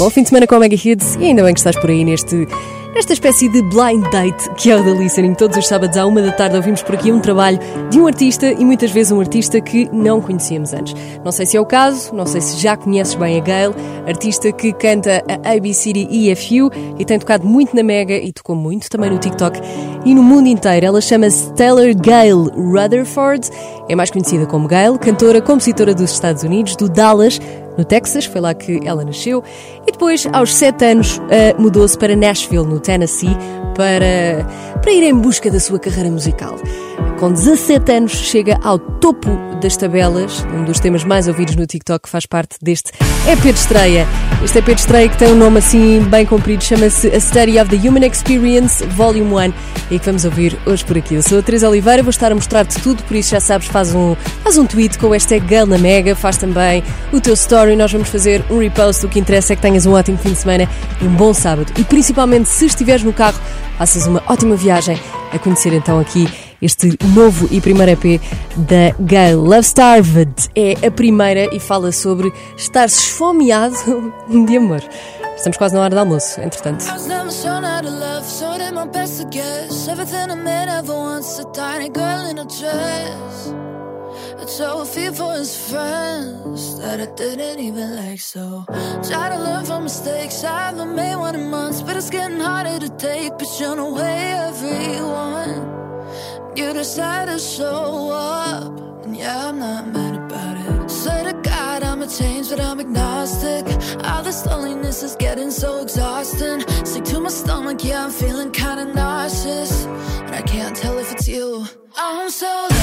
Bom fim de semana com a Mega Hits. E ainda bem que estás por aí neste Nesta espécie de blind date que é o da Listening, todos os sábados à uma da tarde ouvimos por aqui um trabalho de um artista e muitas vezes um artista que não conhecíamos antes. Não sei se é o caso, não sei se já conheces bem a Gail, artista que canta a ABCD EFU e tem tocado muito na Mega e tocou muito também no TikTok e no mundo inteiro. Ela chama-se Taylor Gail Rutherford, é mais conhecida como Gail, cantora, compositora dos Estados Unidos, do Dallas, no Texas, foi lá que ela nasceu, e depois, aos 7 anos, uh, mudou-se para Nashville, no Tennessee, para, para ir em busca da sua carreira musical. Com 17 anos, chega ao topo das tabelas, um dos temas mais ouvidos no TikTok, faz parte deste EP de estreia. Este EP de estreia que tem um nome assim bem comprido, chama-se A Study of the Human Experience, Volume 1, e que vamos ouvir hoje por aqui. Eu sou a Teresa Oliveira, vou estar a mostrar-te tudo, por isso já sabes, faz um, faz um tweet com o hashtag na Mega, faz também o teu story, nós vamos fazer um repost, o que interessa é que tenhas um ótimo fim de semana e um bom sábado. E principalmente, se estiveres no carro, faças uma ótima viagem a conhecer então aqui este novo e primeiro EP da Gail. Love Starved é a primeira e fala sobre estar esfomeado de amor. Estamos quase na hora do almoço, entretanto. So fear for his friends that I didn't even like. So try to learn from mistakes. I haven't made one in months, but it's getting harder to take. But you know, way everyone. You decide to show up, and yeah, I'm not mad about it. Swear to God, I'ma change, but I'm agnostic. All this loneliness is getting so exhausting. Sick to my stomach, yeah, I'm feeling kinda nauseous. And I can't tell if it's you. I'm so lost,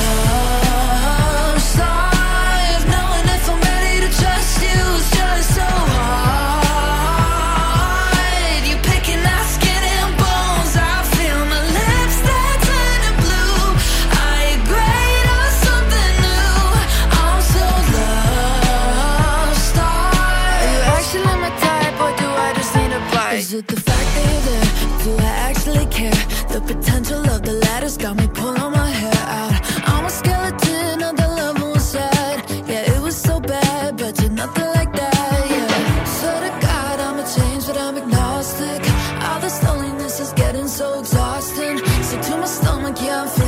can't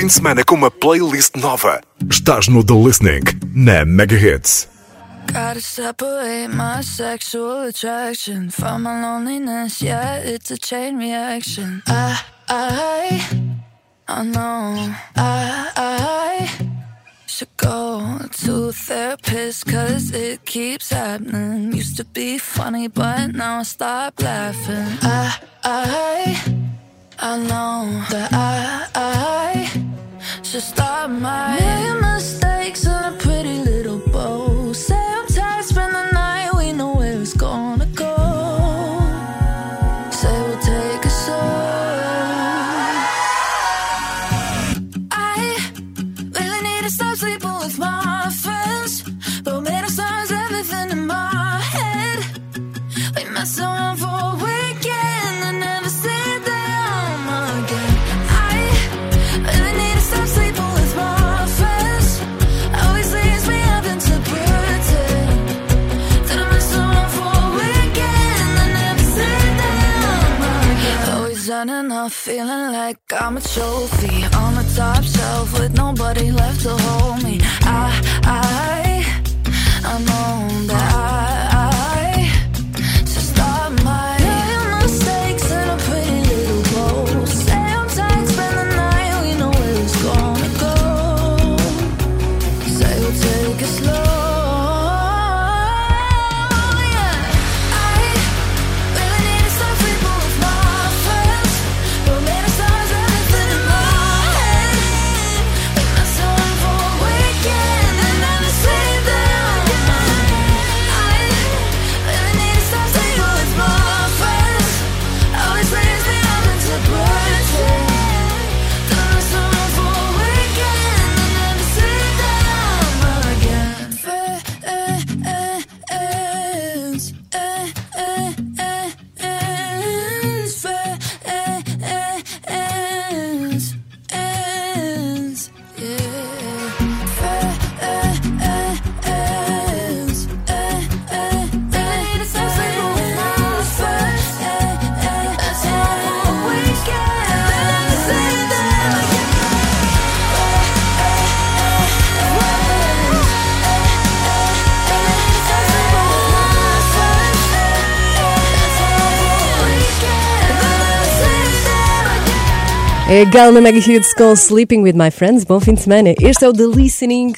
Fim de semana com uma playlist nova. Estás no The Listening, na Mega Hits. Gotta separate my sexual attraction from my loneliness. Yeah, it's a chain reaction. I, I, I know. I, I should go to a therapist cause it keeps happening. Used to be funny, but now I stop laughing. I, I, I know that I, I should stop my mistakes in a pretty little bow. Feeling like I'm a trophy on the top shelf with nobody left to hold me. I, I, É Gal na Mega Hits com Sleeping with My Friends. Bom fim de semana. Este é o The Listening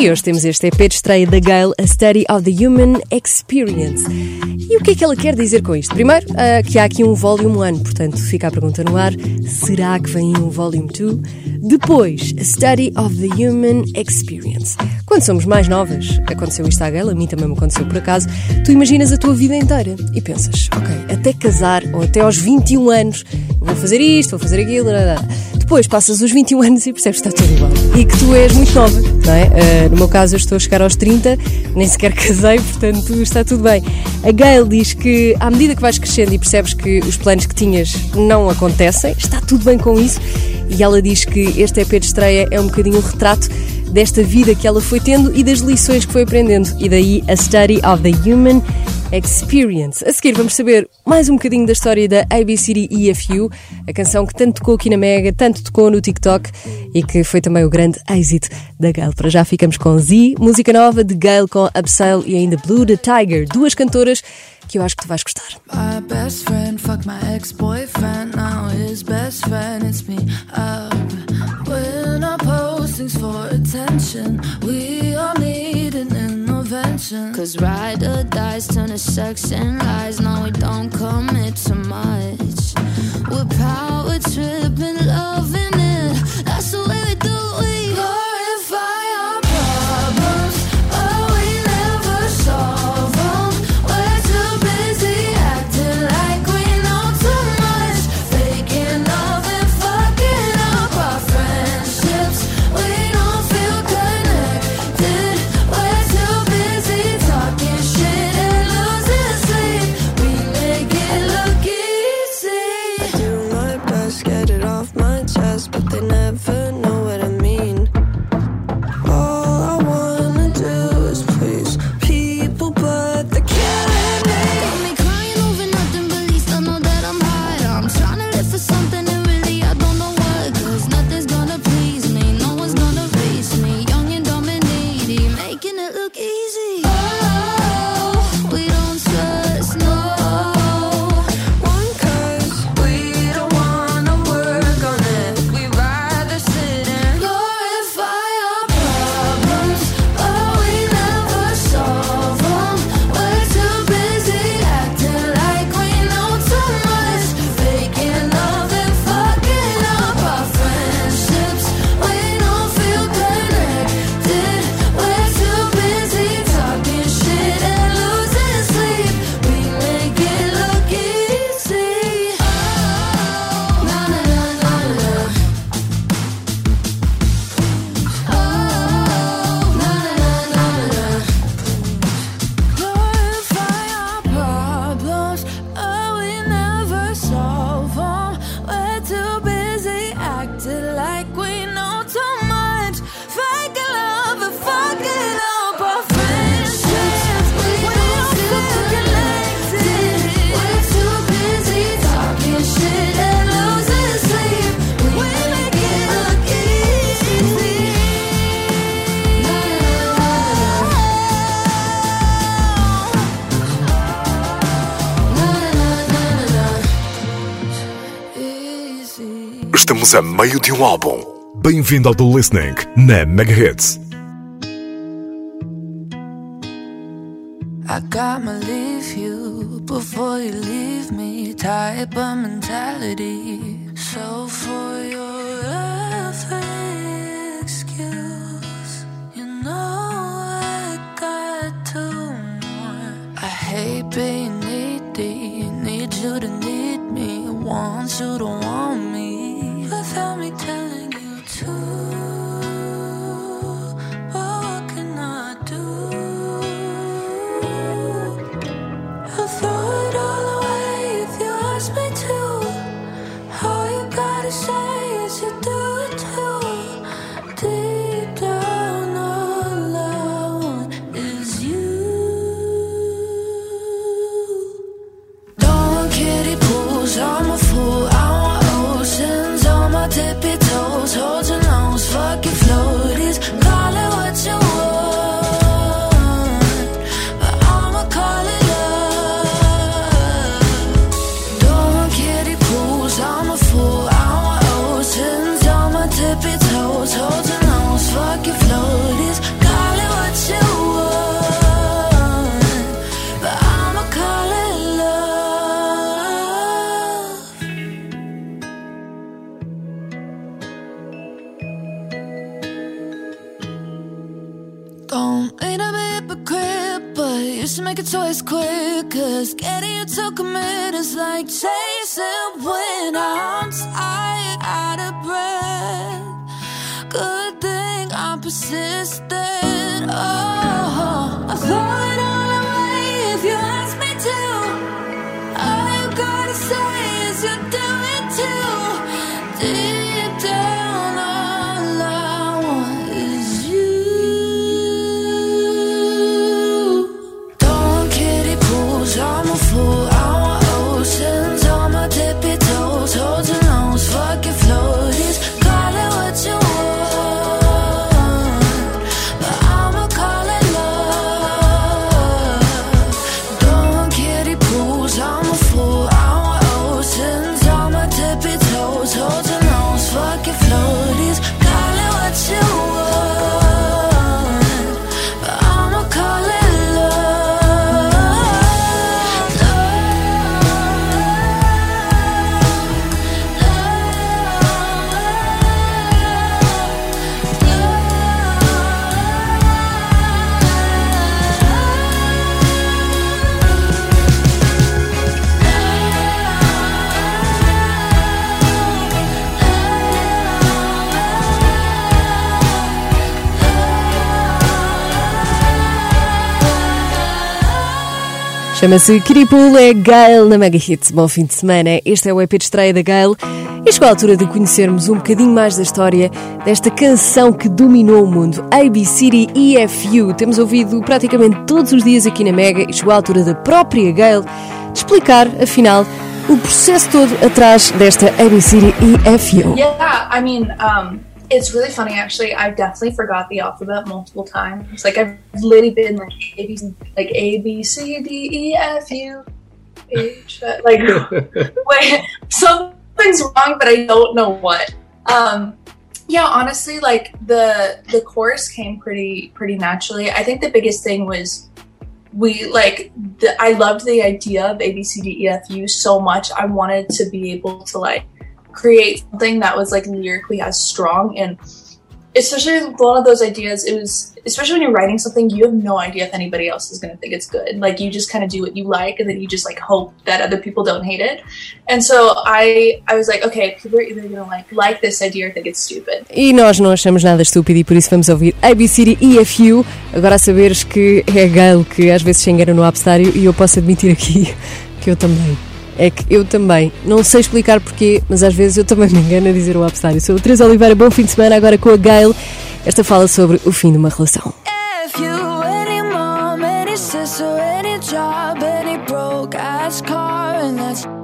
e hoje temos este EP de estreia da Gail, A Study of the Human Experience. E o que é que ela quer dizer com isto? Primeiro, uh, que há aqui um Volume 1, portanto fica a pergunta no ar: será que vem um Volume 2? Depois, A Study of the Human Experience. Quando somos mais novas, aconteceu isto à Gail, a mim também me aconteceu por acaso, tu imaginas a tua vida inteira e pensas, ok, até casar ou até aos 21 anos vou fazer isto, vou fazer aquilo. Blá, blá. Depois passas os 21 anos e percebes que está tudo igual. E que tu és muito nova, não é? Uh, no meu caso, eu estou a chegar aos 30, nem sequer casei, portanto está tudo bem. A Gail diz que à medida que vais crescendo e percebes que os planos que tinhas não acontecem, está tudo bem com isso. E ela diz que este EP de estreia é um bocadinho um retrato desta vida que ela foi tendo e das lições que foi aprendendo. E daí a Study of the Human Experience. A seguir vamos saber mais um bocadinho da história da ABCD EFU, a canção que tanto tocou aqui na Mega, tanto tocou no TikTok e que foi também o grande êxito da Gail. Para já ficamos com Z, música nova de Gail com Upsale e ainda Blue the Tiger, duas cantoras que eu acho que tu vais gostar. My best friend fucked my ex-boyfriend, now his best friend, it's me up. Postings for attention, we all need an intervention. Cause ride sex and lies, no estamos a meio de um álbum. Bem-vindo ao The Listening na Mega Hits. I got my leave you before you leave me type of mentality. So for your every excuse, you know I got to more. I hate being needy, need you to need me, want you to Cause getting you to commit is like chasing when I'm tired, out of breath. Good thing I'm persistent. Oh, I throw Chama-se Kiripul, é Gail na Mega Hits. Bom fim de semana. Este é o EP de estreia da Gail. E chegou a altura de conhecermos um bocadinho mais da história desta canção que dominou o mundo, ABCD EFU. Temos ouvido praticamente todos os dias aqui na Mega e chegou a altura da própria Gail de explicar, afinal, o processo todo atrás desta ABCD EFU. Yeah, I mean, um, it's really funny actually. I definitely forgot the alphabet multiple times. Like I've literally been like A B like A B C D E F U H like wait something's wrong, but I don't know what. Um, yeah, honestly, like the the course came pretty pretty naturally. I think the biggest thing was we like the, I loved the idea of A B C D E F U so much. I wanted to be able to like create something that was like lyrically as strong and especially one of those ideas it was especially when you're writing something you have no idea if anybody else is going to think it's good like you just kind of do what you like and then you just like hope that other people don't hate it and so i i was like okay people are either going to like like this idea or think it's stupid E nós não achamos nada estúpido e por isso vamos ouvir ABCD EFU. Agora a saberes que é a Gail que às vezes se engana no abcedário e eu posso admitir aqui que eu também. É que eu também, não sei explicar porquê, mas às vezes eu também me engano a dizer o abcedário. Sou a Teresa Oliveira, bom fim de semana agora com a Gail. Esta fala sobre o fim de uma relação. If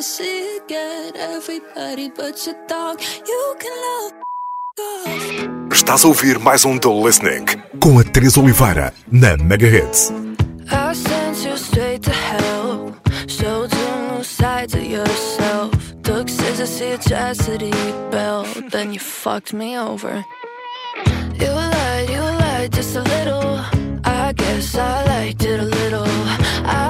never see again everybody but your dog. You can love. Estás a ouvir mais um Dull Listening com a Teresa Oliveira na Mega Megahits. I sent you straight to hell. Showed you new sides of yourself. Took scissors to your chastity belt. Then you fucked me over. You lied, you lied just a little. I guess I liked it a little. I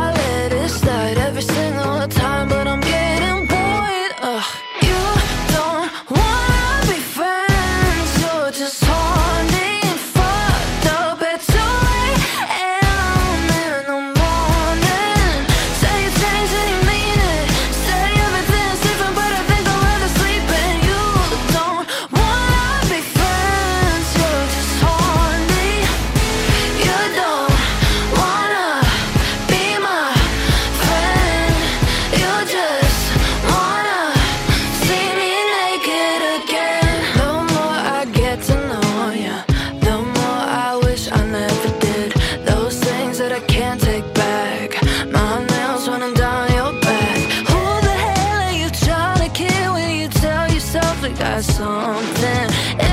something.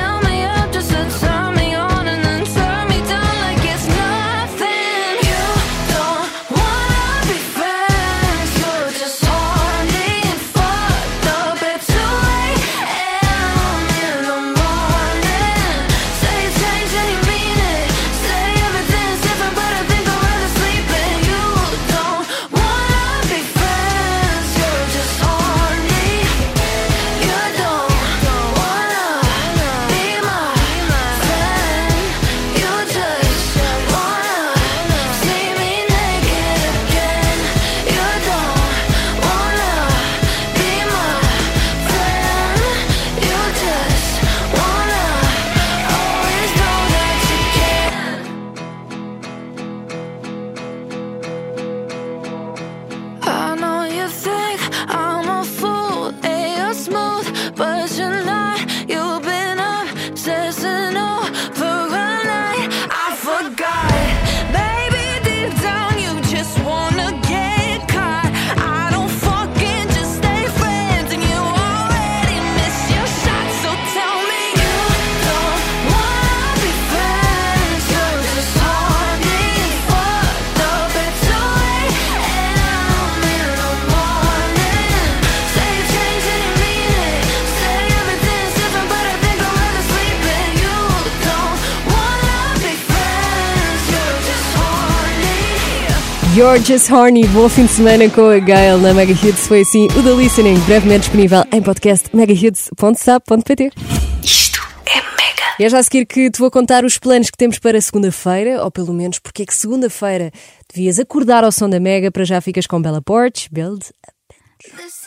You're Just Horny, bom fim de semana com a Gail na Mega Hits. Foi assim o The Listening, brevemente disponível em podcast megahits.sap.pt. Isto é mega. E é já a seguir que te vou contar os planos que temos para segunda-feira, ou pelo menos porque é que segunda-feira devias acordar ao som da Mega para já ficas com Bella Porch, Build same